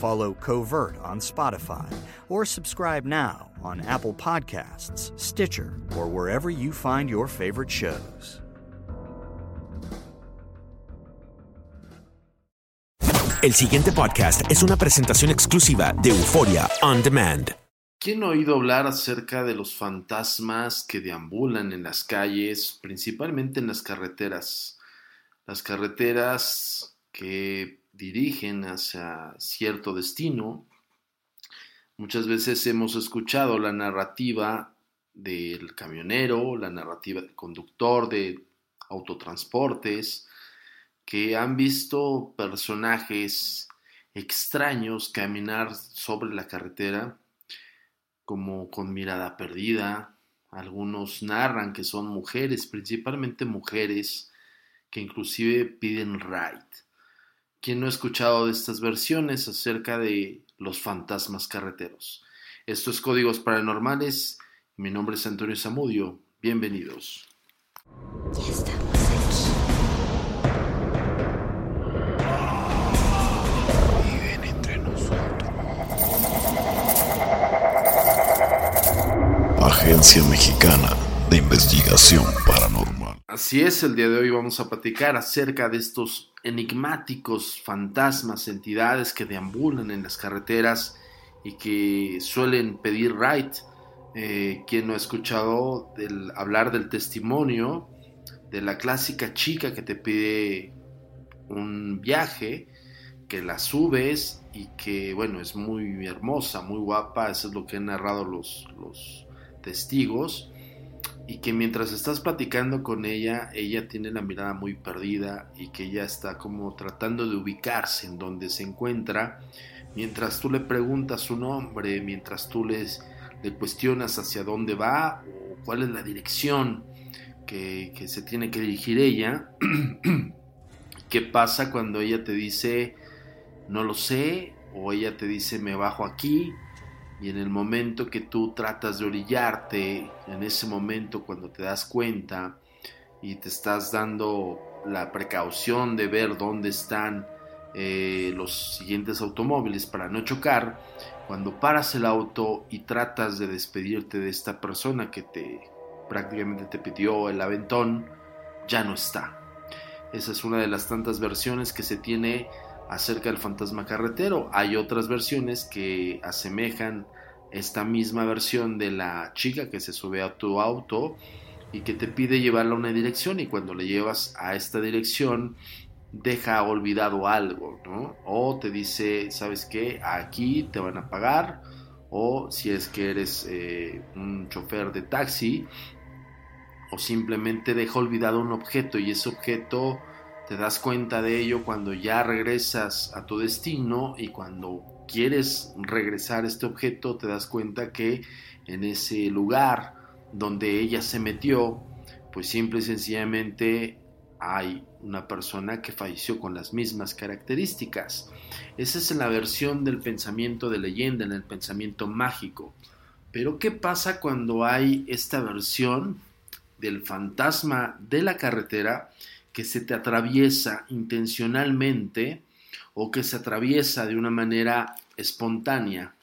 Follow Covert on Spotify or subscribe now on Apple Podcasts, Stitcher, or wherever you find your favorite shows. El siguiente podcast es una presentación exclusiva de Euforia On Demand. ¿Quién ha oído hablar acerca de los fantasmas que deambulan en las calles, principalmente en las carreteras? Las carreteras que dirigen hacia cierto destino. Muchas veces hemos escuchado la narrativa del camionero, la narrativa del conductor de autotransportes, que han visto personajes extraños caminar sobre la carretera como con mirada perdida. Algunos narran que son mujeres, principalmente mujeres, que inclusive piden ride. ¿Quién no ha escuchado de estas versiones acerca de los fantasmas carreteros? Esto es Códigos Paranormales. Mi nombre es Antonio Zamudio. Bienvenidos. Viven entre nosotros. Agencia Mexicana de Investigación Paranormal. Así es, el día de hoy vamos a platicar acerca de estos enigmáticos fantasmas, entidades que deambulan en las carreteras y que suelen pedir ride. Eh, quien no ha escuchado hablar del testimonio de la clásica chica que te pide un viaje, que la subes y que, bueno, es muy hermosa, muy guapa, eso es lo que han narrado los testigos, y que mientras estás platicando con ella, ella tiene la mirada muy perdida y que ella está como tratando de ubicarse en donde se encuentra, mientras tú le preguntas su nombre, mientras tú le cuestionas hacia dónde va o cuál es la dirección que, que se tiene que dirigir ella. ¿Qué pasa cuando ella te dice no lo sé o ella te dice me bajo aquí? Y en el momento que tú tratas de orillarte, en ese momento cuando te das cuenta y te estás dando la precaución de ver dónde están eh, los siguientes automóviles para no chocar, cuando paras el auto y tratas de despedirte de esta persona que te prácticamente te pidió el aventón, ya no está. Esa es una de las tantas versiones que se tiene acerca del fantasma carretero. Hay otras versiones que asemejan esta misma versión de la chica que se sube a tu auto y que te pide llevarla a una dirección y cuando le llevas a esta dirección deja olvidado algo, ¿no? O te dice, ¿sabes qué? Aquí te van a pagar. O si es que eres eh, un chofer de taxi, o simplemente deja olvidado un objeto y ese objeto te das cuenta de ello cuando ya regresas a tu destino y cuando quieres regresar este objeto te das cuenta que en ese lugar donde ella se metió, pues simple y sencillamente hay una persona que falleció con las mismas características. Esa es la versión del pensamiento de leyenda, en el pensamiento mágico. Pero ¿qué pasa cuando hay esta versión del fantasma de la carretera que se te atraviesa intencionalmente o que se atraviesa de una manera espontánea?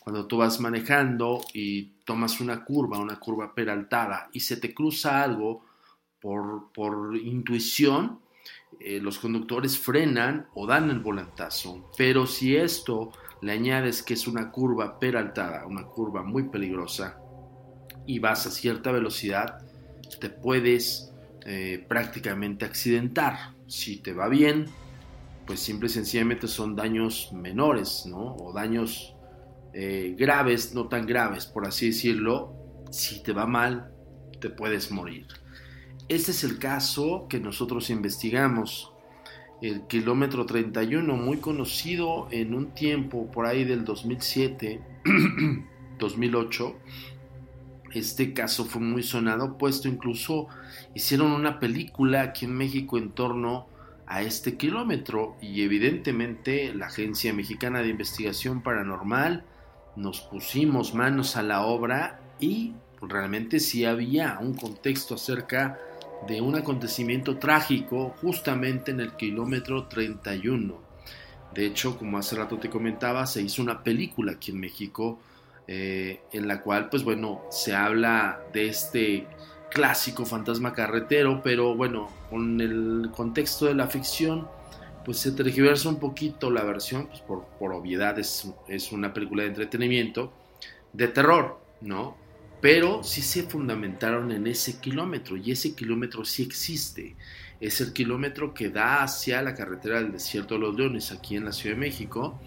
Cuando tú vas manejando y tomas una curva, una curva peraltada y se te cruza algo por, por intuición, eh, los conductores frenan o dan el volantazo. Pero si esto le añades que es una curva peraltada, una curva muy peligrosa, y vas a cierta velocidad, te puedes eh, prácticamente accidentar. Si te va bien, pues simple y sencillamente son daños menores, ¿no? O daños eh, graves, no tan graves, por así decirlo. Si te va mal, te puedes morir. Este es el caso que nosotros investigamos. El kilómetro 31, muy conocido en un tiempo por ahí del 2007, 2008. Este caso fue muy sonado, puesto incluso hicieron una película aquí en México en torno a este kilómetro y evidentemente la Agencia Mexicana de Investigación Paranormal nos pusimos manos a la obra y realmente sí había un contexto acerca de un acontecimiento trágico justamente en el kilómetro 31. De hecho, como hace rato te comentaba, se hizo una película aquí en México eh, en la cual, pues bueno, se habla de este clásico fantasma carretero, pero bueno, con el contexto de la ficción, pues se tergiversa un poquito la versión, pues por, por obviedad es, es una película de entretenimiento, de terror, ¿no? pero sí se fundamentaron en ese kilómetro y ese kilómetro sí existe. Es el kilómetro que da hacia la carretera del desierto de los leones aquí en la Ciudad de México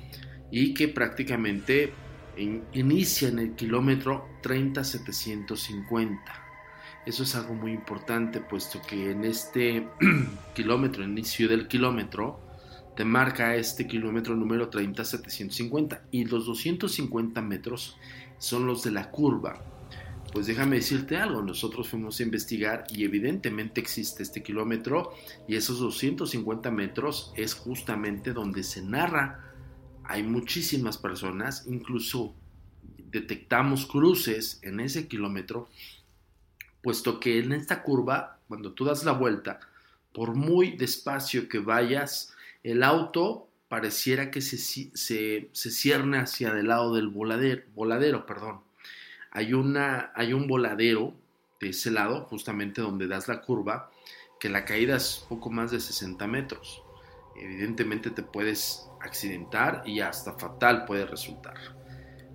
y que prácticamente inicia en el kilómetro 30750. Eso es algo muy importante puesto que en este kilómetro, inicio del kilómetro, te marca este kilómetro número 30750 y los 250 metros son los de la curva pues déjame decirte algo, nosotros fuimos a investigar y evidentemente existe este kilómetro y esos 250 metros es justamente donde se narra. Hay muchísimas personas, incluso detectamos cruces en ese kilómetro, puesto que en esta curva, cuando tú das la vuelta, por muy despacio que vayas, el auto pareciera que se, se, se cierne hacia el lado del voladero, voladero perdón hay, una, hay un voladero de ese lado, justamente donde das la curva, que la caída es poco más de 60 metros. Evidentemente te puedes accidentar y hasta fatal puede resultar.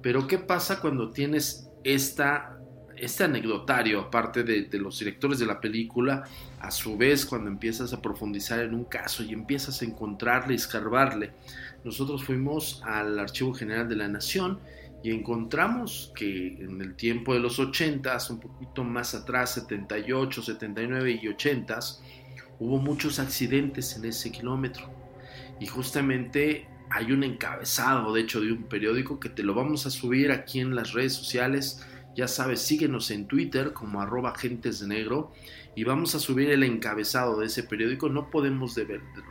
Pero ¿qué pasa cuando tienes esta, este anecdotario, aparte de, de, los directores de la película, a su vez cuando empiezas a profundizar en un caso y empiezas a encontrarle escarbarle? Nosotros fuimos al Archivo General de la Nación y encontramos que en el tiempo de los 80, un poquito más atrás, 78, 79 y 80, hubo muchos accidentes en ese kilómetro. Y justamente hay un encabezado, de hecho, de un periódico que te lo vamos a subir aquí en las redes sociales. Ya sabes, síguenos en Twitter como arroba agentes de negro y vamos a subir el encabezado de ese periódico. No podemos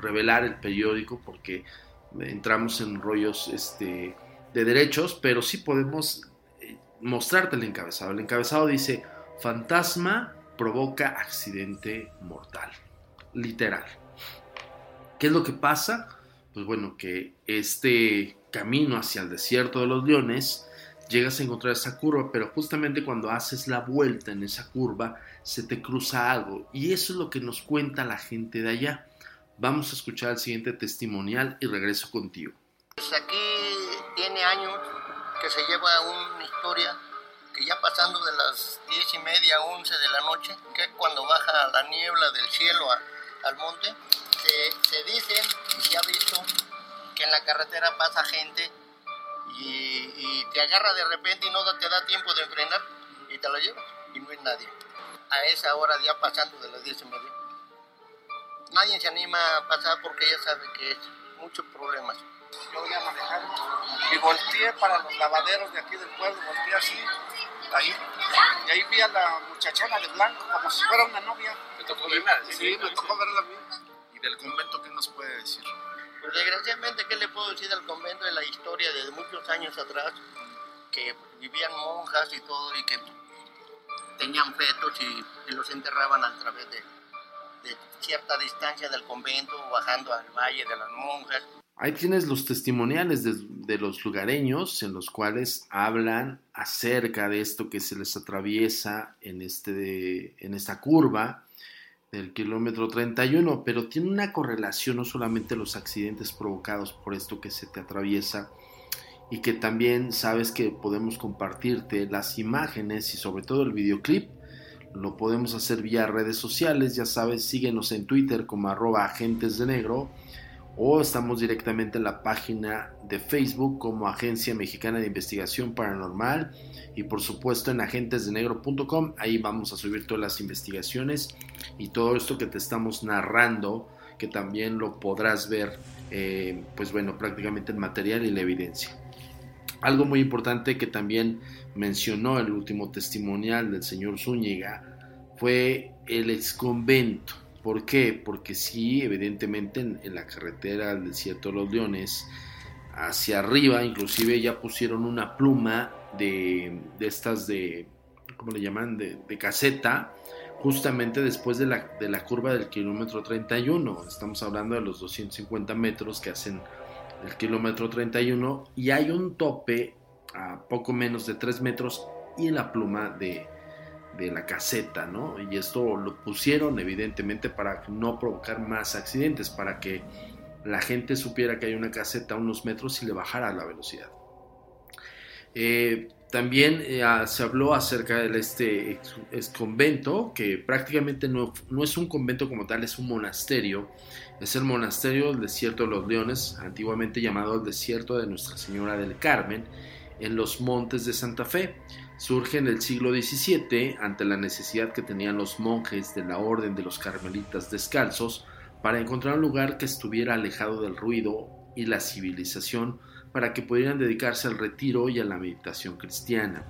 revelar el periódico porque entramos en rollos este, de derechos, pero sí podemos eh, mostrarte el encabezado. El encabezado dice, fantasma provoca accidente mortal. Literal. ¿Qué es lo que pasa? Pues bueno, que este camino hacia el desierto de los leones, llegas a encontrar esa curva, pero justamente cuando haces la vuelta en esa curva, se te cruza algo. Y eso es lo que nos cuenta la gente de allá. Vamos a escuchar el siguiente testimonial y regreso contigo. Pues aquí tiene años que se lleva un historia que ya pasando de las diez y media, once de la noche, que es cuando baja la niebla del cielo al monte, se, se dice y se ha visto que en la carretera pasa gente y, y, te agarra de repente y no te da tiempo de frenar y te lo lleva y no es nadie. A esa hora ya pasando de las diez y media. Nadie se anima a pasar porque ya sabe que es muchos problemas. Yo voy a manejar y volteé para los lavaderos de aquí del pueblo, volteé así, ahí, y ahí vi a la muchachona de blanco como si fuera una novia. ¿Te tocó verla? Sí, me tocó verla bien. ¿Y del convento qué nos puede decir? Pues desgraciadamente, ¿qué le puedo decir del convento? De la historia de muchos años atrás, que vivían monjas y todo, y que tenían fetos y, y los enterraban a través de, de cierta distancia del convento, bajando al valle de las monjas. Ahí tienes los testimoniales de, los lugareños en los cuales hablan acerca de esto que se les atraviesa en, este, en esta curva del kilómetro 31, pero tiene una correlación no solamente los accidentes provocados por esto que se te atraviesa, y que también sabes que podemos compartirte las imágenes y sobre todo el videoclip. Lo podemos hacer vía redes sociales, ya sabes, síguenos en Twitter como arroba agentes de negro o estamos directamente en la página de Facebook como Agencia Mexicana de Investigación Paranormal y por supuesto en agentesdenegro.com, ahí vamos a subir todas las investigaciones y todo esto que te estamos narrando, que también lo podrás ver, eh, pues bueno, prácticamente el material y la evidencia. Algo muy importante que también mencionó el último testimonial del señor Zúñiga fue el exconvento. ¿Por qué? Porque sí, evidentemente en, la carretera del desierto de los leones, hacia arriba, inclusive ya pusieron una pluma de, de estas de, ¿cómo le llaman? De, de caseta, justamente después de la, de la curva del kilómetro 31. Estamos hablando de los 250 metros que hacen el kilómetro 31 y hay un tope a poco menos de 3 metros y la pluma de, de, la caseta, ¿no? Y esto lo pusieron evidentemente para no provocar más accidentes, para que la gente supiera que hay una caseta a unos metros y le bajara la velocidad. Eh, también eh, se habló acerca de este convento, que prácticamente no, no, es un convento como tal, es un monasterio. Es el monasterio del desierto de los leones, antiguamente llamado el desierto de Nuestra Señora del Carmen, en los montes de Santa Fe. Surge en el siglo XVII ante la necesidad que tenían los monjes de la orden de los carmelitas descalzos para encontrar un lugar que estuviera alejado del ruido y la civilización para que pudieran dedicarse al retiro y a la meditación cristiana.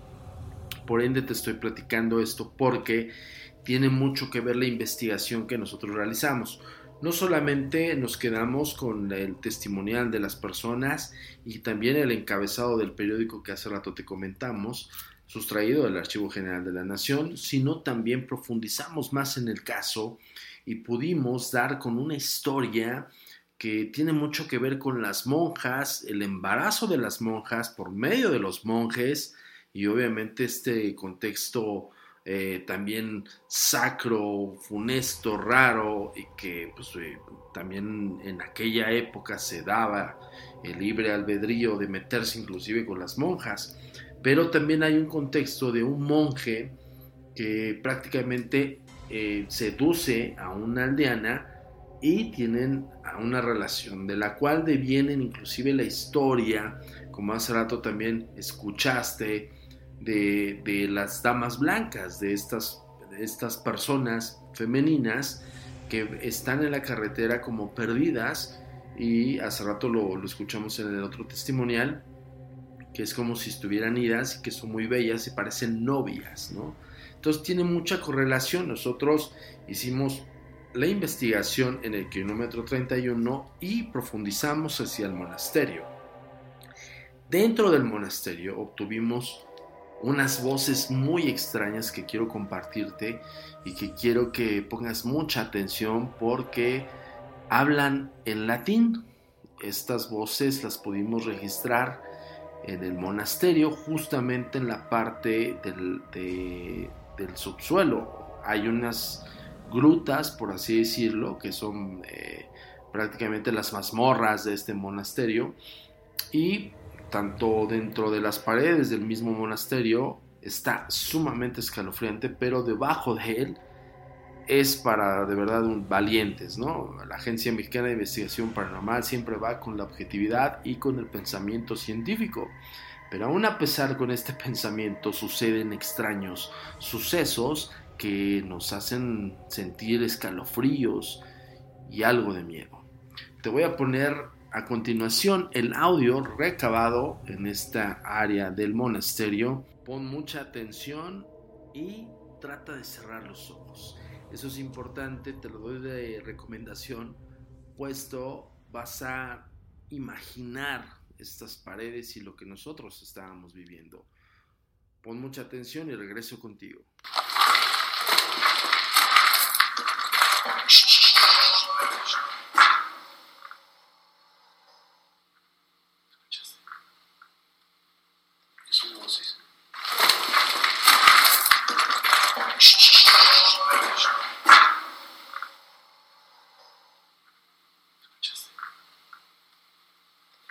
Por ende te estoy platicando esto porque tiene mucho que ver la investigación que nosotros realizamos. No solamente nos quedamos con el testimonial de las personas y también el encabezado del periódico que hace rato te comentamos, sustraído del Archivo General de la Nación, sino también profundizamos más en el caso y pudimos dar con una historia que tiene mucho que ver con las monjas, el embarazo de las monjas por medio de los monjes y obviamente este contexto eh, también sacro, funesto, raro y que pues, eh, también en aquella época se daba el libre albedrío de meterse inclusive con las monjas. Pero también hay un contexto de un monje que prácticamente eh, seduce a una aldeana y tienen una relación de la cual devienen inclusive la historia, como hace rato también escuchaste, de, de las damas blancas, de estas, estas personas femeninas que están en la carretera como perdidas y hace rato lo, lo escuchamos en el otro testimonial, que es como si estuvieran idas y que son muy bellas y parecen novias, ¿no? Entonces tiene mucha correlación. Nosotros hicimos la investigación en el kilómetro 31 y profundizamos hacia el monasterio. Dentro del monasterio obtuvimos unas voces muy extrañas que quiero compartirte y que quiero que pongas mucha atención porque hablan en latín. Estas voces las pudimos registrar en el monasterio justamente en la parte del, de, del subsuelo. Hay unas grutas, por así decirlo, que son eh, prácticamente las mazmorras de este monasterio. Y tanto dentro de las paredes del mismo monasterio, está sumamente escalofriante, pero debajo de él es para de verdad valientes, ¿no? La Agencia Mexicana de Investigación Paranormal siempre va con la objetividad y con el pensamiento científico. Pero aún a pesar con este pensamiento suceden extraños sucesos que nos hacen sentir escalofríos y algo de miedo. Te voy a poner a continuación el audio recabado en esta área del monasterio. Pon mucha atención y trata de cerrar los ojos. Eso es importante, te lo doy de recomendación, puesto vas a imaginar estas paredes y lo que nosotros estábamos viviendo. Pon mucha atención y regreso contigo. Voces.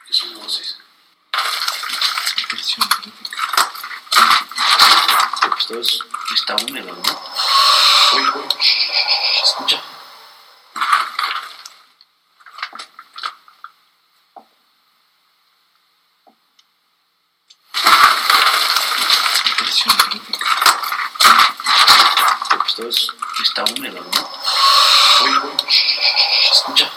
¿Qué son voces? Impresión Esto es, está húmedo, ¿no? Oye, oye, escucha. Impresión Esto es, está húmedo, ¿no? Oye, oye, escucha.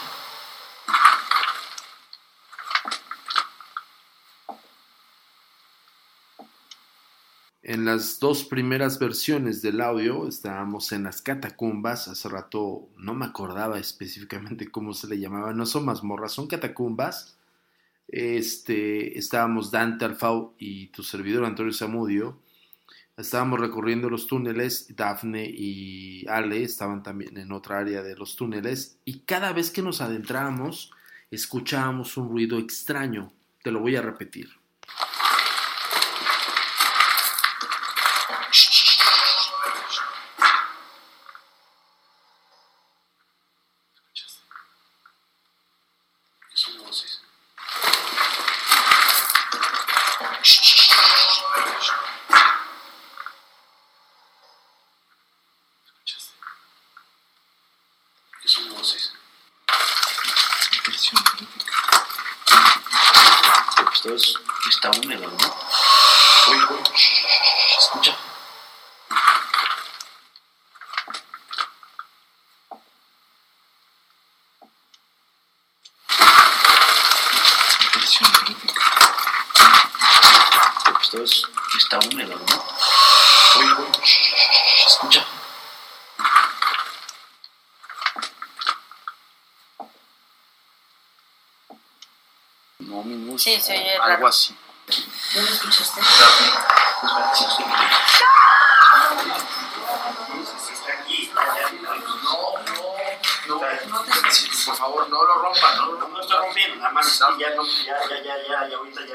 En las dos primeras versiones del audio estábamos en las catacumbas. Hace rato no me acordaba específicamente cómo se le llamaba. No son mazmorras, son catacumbas. Este, estábamos Dante Alfau y tu servidor Antonio Zamudio. Estábamos recorriendo los túneles. Dafne y Ale estaban también en otra área de los túneles. Y cada vez que nos adentrábamos, escuchábamos un ruido extraño. Te lo voy a repetir. ¿Qué son voces? ¿Qué son voces? Impresión Es, está húmedo, ¿no? Oye, oye, escucha. Impresión Esto es, está húmedo, ¿no? Oye, oye, escucha. No. Sí, oye Algo raro. así. ¿No lo escuchaste? No, no, por favor, no lo rompan, no lo rompan. No estoy rompiendo, nada más ya, no, ya, ya, ya, ya, ya, ahorita ya.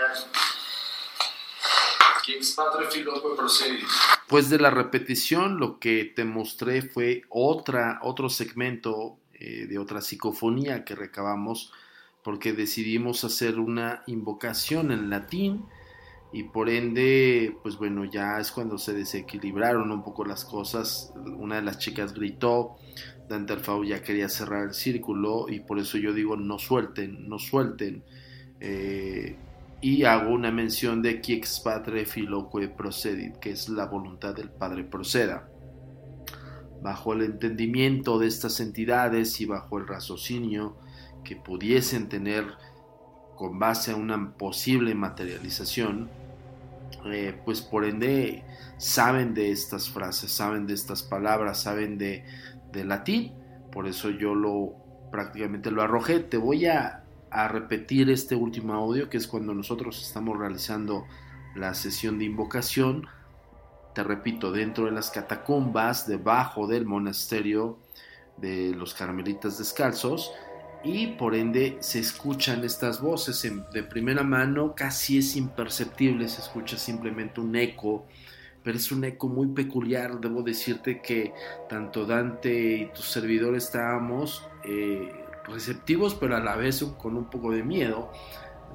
Procedi. Después de la repetición, lo que te mostré fue otra, otro segmento eh, de otra psicofonía que recabamos porque decidimos hacer una invocación en latín y por ende, pues bueno, ya es cuando se desequilibraron un poco las cosas. Una de las chicas gritó, Dante Alfau ya quería cerrar el círculo y por eso yo digo no suelten, no suelten. Eh, y hago una mención de qui ex patre filoque procedit, que es la voluntad del Padre proceda. Bajo el entendimiento de estas entidades y bajo el raciocinio que pudiesen tener con base a una posible materialización, eh, pues por ende saben de estas frases, saben de estas palabras, saben de, de latín, por eso yo lo prácticamente lo arrojé. Te voy a, a repetir este último audio, que es cuando nosotros estamos realizando la sesión de invocación. Te repito, dentro de las catacumbas, debajo del monasterio de los carmelitas descalzos, y por ende se escuchan estas voces de primera mano, casi es imperceptible, se escucha simplemente un eco, pero es un eco muy peculiar. Debo decirte que tanto Dante y tu servidor estábamos eh, receptivos, pero a la vez con un poco de miedo,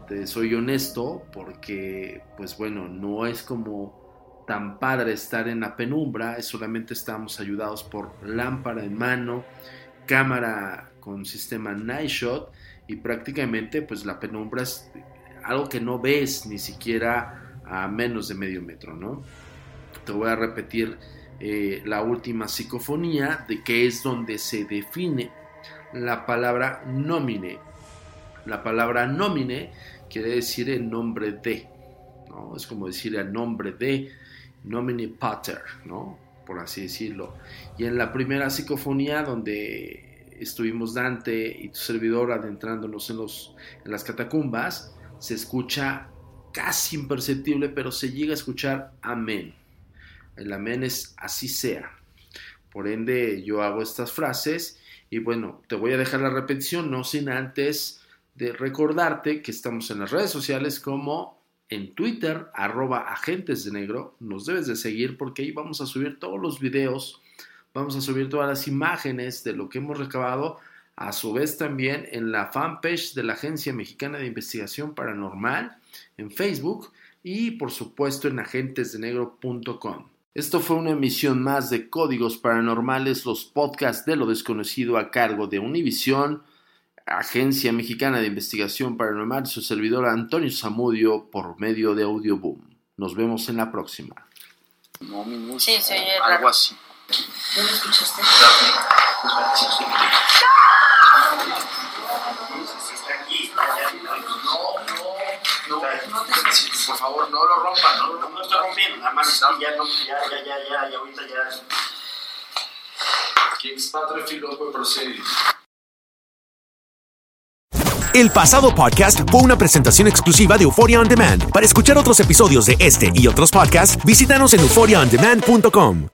Te soy honesto porque, pues bueno, no es como tan padre estar en la penumbra, solamente estamos ayudados por lámpara en mano, cámara con sistema Night Shot y prácticamente pues la penumbra es algo que no ves ni siquiera a menos de medio metro, ¿no? Te voy a repetir eh, la última psicofonía, de que es donde se define la palabra nomine. La palabra nomine quiere decir el nombre de, ¿no? Es como decir el nombre de nomine pater, ¿no? Por así decirlo. Y en la primera psicofonía, donde estuvimos Dante y tu servidor adentrándonos en, los, en las catacumbas, se escucha casi imperceptible, pero se llega a escuchar amén. El amén es así sea. Por ende, yo hago estas frases y bueno, te voy a dejar la repetición, no sin antes de recordarte que estamos en las redes sociales como en Twitter, arroba agentes de negro. Nos debes de seguir porque ahí vamos a subir todos los videos, vamos a subir todas las imágenes de lo que hemos recabado. A su vez también en la fanpage de la Agencia Mexicana de Investigación Paranormal en Facebook y por supuesto en agentesdenegro.com. Esto fue una emisión más de Códigos Paranormales, los podcasts de lo desconocido a cargo de Univisión, Agencia Mexicana de Investigación Paranormal, su servidor Antonio Zamudio por medio de Audioboom. Nos vemos en la próxima. Sí, sí, algo así. ¿Dónde escuchaste? No, por favor, no lo rompan, no lo rompan. No estoy rompiendo, nada más ya, no, ya, ya, ya, ya, ya, ahorita ya. Kings. El pasado podcast fue una presentación exclusiva de Euphoria On Demand. Para escuchar otros episodios de este y otros podcasts, visítanos en euphoriaondemand.com.